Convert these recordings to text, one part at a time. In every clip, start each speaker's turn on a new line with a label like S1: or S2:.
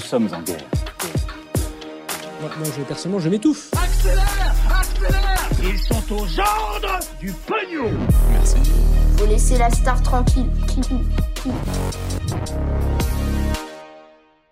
S1: Nous sommes en guerre.
S2: Moi, moi, je, personnellement, je m'étouffe.
S3: Accélère Accélère Ils sont aux ordres du pognon
S4: Faut laisser la star tranquille.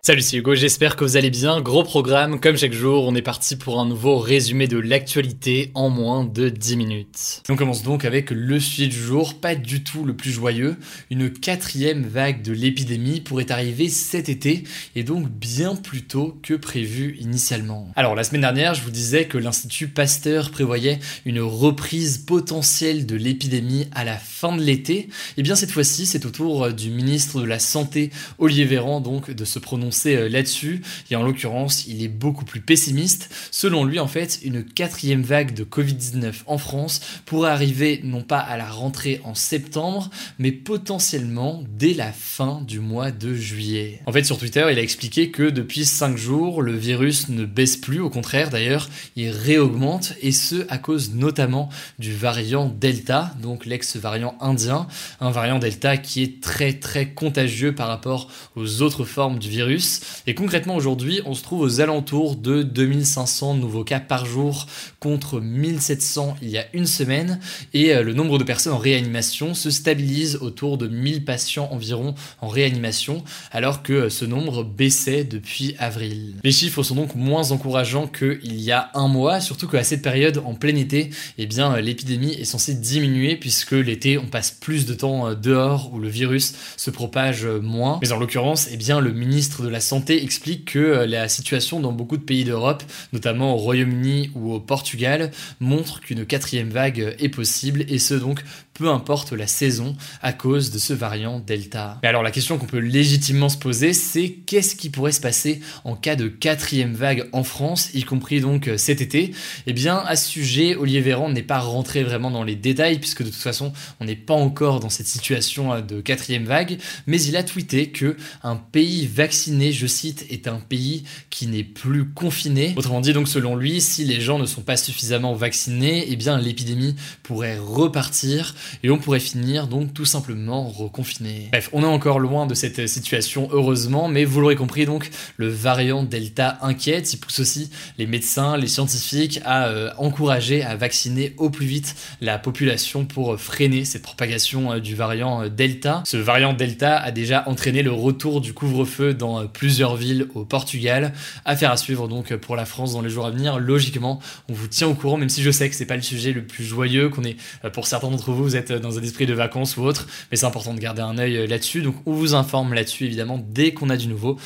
S5: Salut, c'est Hugo, j'espère que vous allez bien. Gros programme, comme chaque jour, on est parti pour un nouveau résumé de l'actualité en moins de 10 minutes. On commence donc avec le sujet du jour, pas du tout le plus joyeux. Une quatrième vague de l'épidémie pourrait arriver cet été, et donc bien plus tôt que prévu initialement. Alors, la semaine dernière, je vous disais que l'Institut Pasteur prévoyait une reprise potentielle de l'épidémie à la fin de l'été. Et bien cette fois-ci, c'est au tour du ministre de la Santé, Olivier Véran, donc, de se prononcer euh, là-dessus. Et en l'occurrence, il est beaucoup plus pessimiste. Selon lui, en fait, une quatrième vague de Covid-19 en France pourrait arriver non pas à la rentrée en septembre, mais potentiellement dès la fin du mois de juillet. En fait, sur Twitter, il a expliqué que depuis 5 jours, le virus ne baisse plus. Au contraire, d'ailleurs, il réaugmente. Et ce, à cause notamment du variant Delta, donc l'ex-variant indien. Un variant Delta qui est très très contagieux par rapport aux autres formes du virus. Et concrètement aujourd'hui, on se trouve aux alentours de 2500 nouveaux cas par jour contre 1700 il y a une semaine. Et euh, le nombre de personnes en réanimation se stabilise autour de 1000 patients environ en réanimation, alors que euh, ce nombre baissait depuis avril. Les chiffres sont donc moins encourageants qu'il y a un mois, surtout qu'à cette période, en plein été, eh bien euh, l'épidémie est censée diminuer puisque l'été on passe plus de temps dehors où le virus se propage moins. Mais en l'occurrence, eh bien le ministre de la Santé explique que euh, la situation dans beaucoup de pays d'Europe, notamment au Royaume-Uni ou au Portugal, montre qu'une quatrième vague est possible et ce donc peu importe la saison à cause de ce variant Delta. Mais alors la question qu'on peut légitimement se poser, c'est qu'est-ce qui pourrait se passer en cas de quatrième vague en France, y compris donc euh, cet été? Eh bien à ce sujet, Olivier Véran n'est pas rentré vraiment dans les détails puisque de toute façon on n'est pas encore dans cette situation euh, de quatrième vague, mais il a tweeté que un pays vacciné, je cite, est un pays qui n'est plus confiné. Autrement dit donc selon lui, si les gens ne sont pas suffisamment vaccinés, eh bien l'épidémie pourrait repartir et on pourrait finir donc tout simplement reconfiné. Bref, on est encore loin de cette situation heureusement, mais vous l'aurez compris donc, le variant Delta inquiète, il pousse aussi les médecins, les scientifiques à euh, encourager à vacciner au plus vite la population pour freiner cette propagation euh, du variant euh, Delta. Ce variant Delta a déjà entraîné le retour du couvre-feu dans plusieurs villes au Portugal. Affaire à suivre donc pour la France dans les jours à venir. Logiquement, on vous tient au courant, même si je sais que c'est pas le sujet le plus joyeux, qu'on est pour certains d'entre vous, vous êtes dans un esprit de vacances ou autre, mais c'est important de garder un œil là-dessus. Donc on vous informe là-dessus évidemment dès qu'on a du nouveau.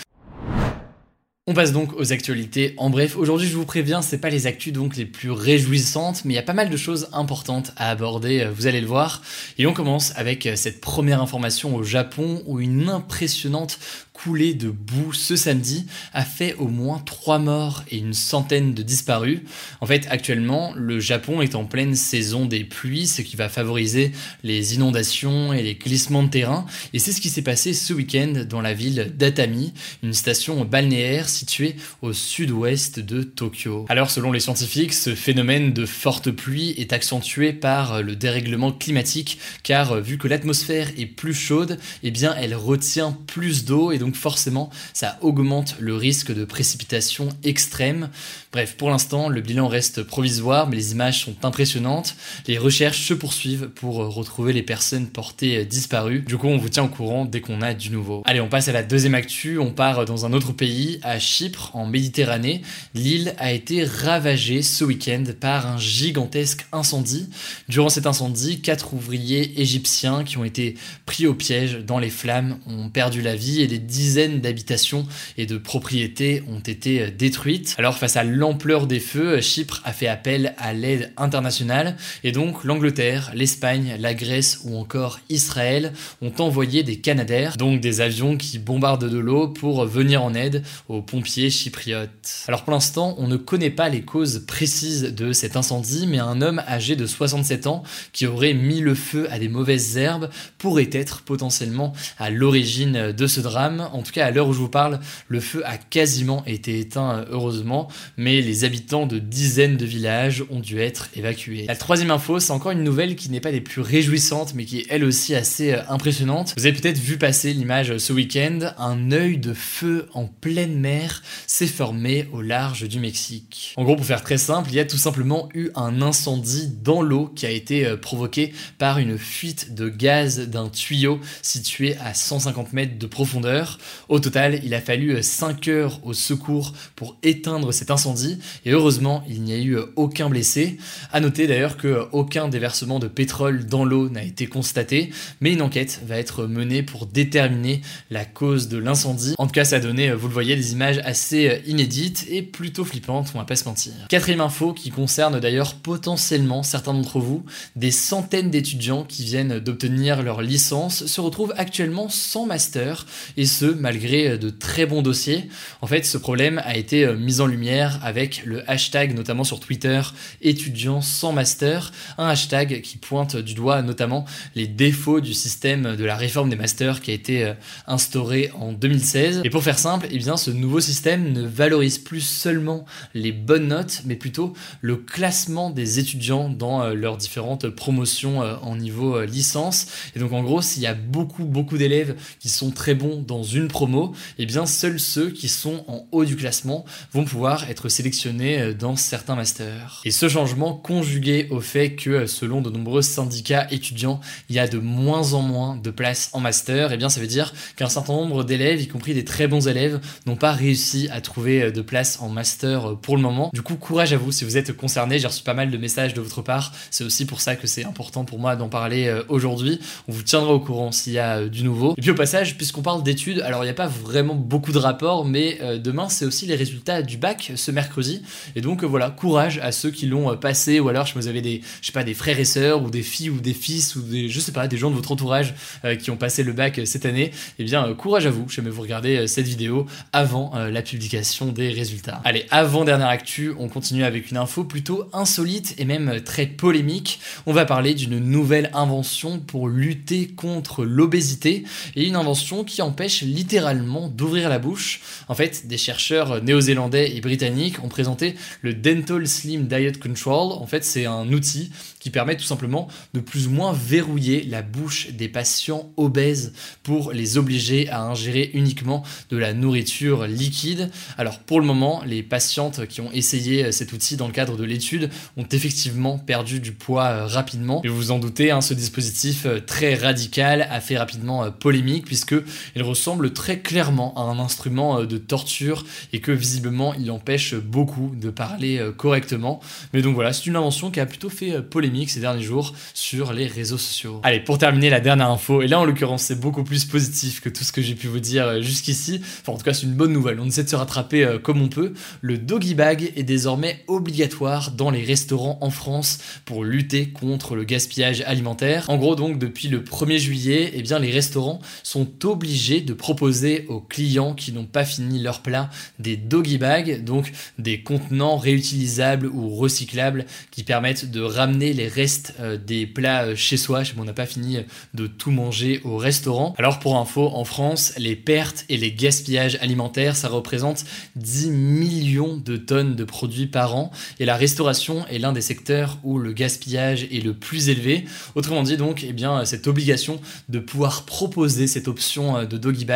S5: On passe donc aux actualités. En bref, aujourd'hui je vous préviens, c'est pas les actus donc les plus réjouissantes, mais il y a pas mal de choses importantes à aborder, vous allez le voir. Et on commence avec cette première information au Japon où une impressionnante coulée de boue ce samedi a fait au moins 3 morts et une centaine de disparus. En fait, actuellement, le Japon est en pleine saison des pluies, ce qui va favoriser les inondations et les glissements de terrain. Et c'est ce qui s'est passé ce week-end dans la ville d'Atami, une station balnéaire située au sud-ouest de Tokyo. Alors, selon les scientifiques, ce phénomène de forte pluie est accentué par le dérèglement climatique, car vu que l'atmosphère est plus chaude, eh bien, elle retient plus d'eau et donc forcément ça augmente le risque de précipitation extrême. Bref, pour l'instant, le bilan reste provisoire, mais les images sont impressionnantes. Les recherches se poursuivent pour retrouver les personnes portées disparues. Du coup, on vous tient au courant dès qu'on a du nouveau. Allez, on passe à la deuxième actu. On part dans un autre pays, à Chypre, en Méditerranée. L'île a été ravagée ce week-end par un gigantesque incendie. Durant cet incendie, quatre ouvriers égyptiens qui ont été pris au piège dans les flammes ont perdu la vie et des dizaines d'habitations et de propriétés ont été détruites. Alors face à l'ampleur des feux, Chypre a fait appel à l'aide internationale et donc l'Angleterre, l'Espagne, la Grèce ou encore Israël ont envoyé des Canadaires, donc des avions qui bombardent de l'eau pour venir en aide aux pompiers chypriotes. Alors pour l'instant, on ne connaît pas les causes précises de cet incendie, mais un homme âgé de 67 ans qui aurait mis le feu à des mauvaises herbes pourrait être potentiellement à l'origine de ce drame. En tout cas, à l'heure où je vous parle, le feu a quasiment été éteint heureusement, mais les habitants de dizaines de villages ont dû être évacués. La troisième info, c'est encore une nouvelle qui n'est pas des plus réjouissantes, mais qui est elle aussi assez impressionnante. Vous avez peut-être vu passer l'image ce week-end, un œil de feu en pleine mer s'est formé au large du Mexique. En gros, pour faire très simple, il y a tout simplement eu un incendie dans l'eau qui a été euh, provoqué par une fuite de gaz d'un tuyau situé à 150 mètres de profondeur. Au total, il a fallu 5 euh, heures au secours pour éteindre cet incendie et heureusement, il n'y a eu euh, aucun blessé. À noter d'ailleurs que aucun déversement de pétrole dans l'eau n'a été constaté, mais une enquête va être menée pour déterminer la cause de l'incendie. En tout cas, ça a donné, vous le voyez, des images assez inédites et plutôt flippantes, on va pas se mentir. Quatrième info qui concerne d'ailleurs potentiellement certains d'entre vous, des centaines d'étudiants qui viennent d'obtenir leur licence se retrouvent actuellement sans master et malgré de très bons dossiers. En fait, ce problème a été mis en lumière avec le hashtag notamment sur Twitter étudiants sans master, un hashtag qui pointe du doigt notamment les défauts du système de la réforme des masters qui a été instauré en 2016. Et pour faire simple, eh bien ce nouveau système ne valorise plus seulement les bonnes notes, mais plutôt le classement des étudiants dans euh, leurs différentes promotions euh, en niveau euh, licence. Et donc en gros, s'il y a beaucoup beaucoup d'élèves qui sont très bons dans une promo, eh bien seuls ceux qui sont en haut du classement vont pouvoir être sélectionnés dans certains masters. Et ce changement conjugué au fait que selon de nombreux syndicats étudiants, il y a de moins en moins de places en master, eh bien ça veut dire qu'un certain nombre d'élèves, y compris des très bons élèves, n'ont pas réussi à trouver de place en master pour le moment. Du coup, courage à vous si vous êtes concerné. J'ai reçu pas mal de messages de votre part. C'est aussi pour ça que c'est important pour moi d'en parler euh, aujourd'hui. On vous tiendra au courant s'il y a euh, du nouveau. Et puis au passage, puisqu'on parle d'études, alors il n'y a pas vraiment beaucoup de rapports, mais euh, demain c'est aussi les résultats du bac ce mercredi. Et donc voilà, courage à ceux qui l'ont passé, ou alors je vous avez des, je sais pas, des frères et sœurs, ou des filles, ou des fils, ou des, je sais pas, des gens de votre entourage qui ont passé le bac cette année. Eh bien, courage à vous. Je vous regarder cette vidéo avant la publication des résultats. Allez, avant dernière actu, on continue avec une info plutôt insolite et même très polémique. On va parler d'une nouvelle invention pour lutter contre l'obésité et une invention qui empêche littéralement d'ouvrir la bouche. En fait, des chercheurs néo-zélandais et britanniques ont présenté le Dental Slim Diet Control. En fait, c'est un outil qui permet tout simplement de plus ou moins verrouiller la bouche des patients obèses pour les obliger à ingérer uniquement de la nourriture liquide. Alors pour le moment, les patientes qui ont essayé cet outil dans le cadre de l'étude ont effectivement perdu du poids euh, rapidement. Et vous vous en doutez, hein, ce dispositif euh, très radical a fait rapidement euh, polémique puisque il ressemble très clairement à un instrument de torture et que visiblement il empêche beaucoup de parler correctement. Mais donc voilà, c'est une invention qui a plutôt fait polémique ces derniers jours sur les réseaux sociaux. Allez, pour terminer la dernière info, et là en l'occurrence c'est beaucoup plus positif que tout ce que j'ai pu vous dire euh, jusqu'ici, enfin en tout cas c'est une bonne nouvelle, on essaie de se rattraper euh, comme on peut, le doggy bag est désormais obligatoire dans les restaurants en France pour lutter contre le gaspillage alimentaire. En gros donc depuis le 1er juillet, eh bien les restaurants sont obligés de proposer aux clients qui n'ont pas fini leur plat des doggy bags, donc des contenants réutilisables ou recyclables qui permettent de ramener les restes euh, des plats euh, chez soi. On n'a pas fini de tout manger au restaurant. Alors pour info, en France, les pertes et les gaspillages alimentaires, ça représente 10 millions de tonnes de produits par an. Et la restauration est l'un des secteurs où le gaspillage est le plus élevé. Autrement dit donc, eh bien, cette obligation de pouvoir proposer cette option euh, de doggy bag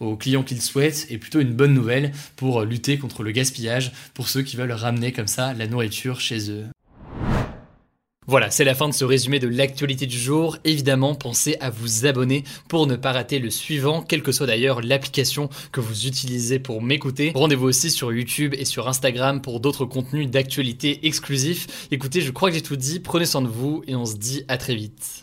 S5: aux clients qu'ils souhaitent est plutôt une bonne nouvelle pour lutter contre le gaspillage pour ceux qui veulent ramener comme ça la nourriture chez eux. Voilà, c'est la fin de ce résumé de l'actualité du jour. Évidemment, pensez à vous abonner pour ne pas rater le suivant, quelle que soit d'ailleurs l'application que vous utilisez pour m'écouter. Rendez-vous aussi sur YouTube et sur Instagram pour d'autres contenus d'actualité exclusifs. Écoutez, je crois que j'ai tout dit, prenez soin de vous et on se dit à très vite.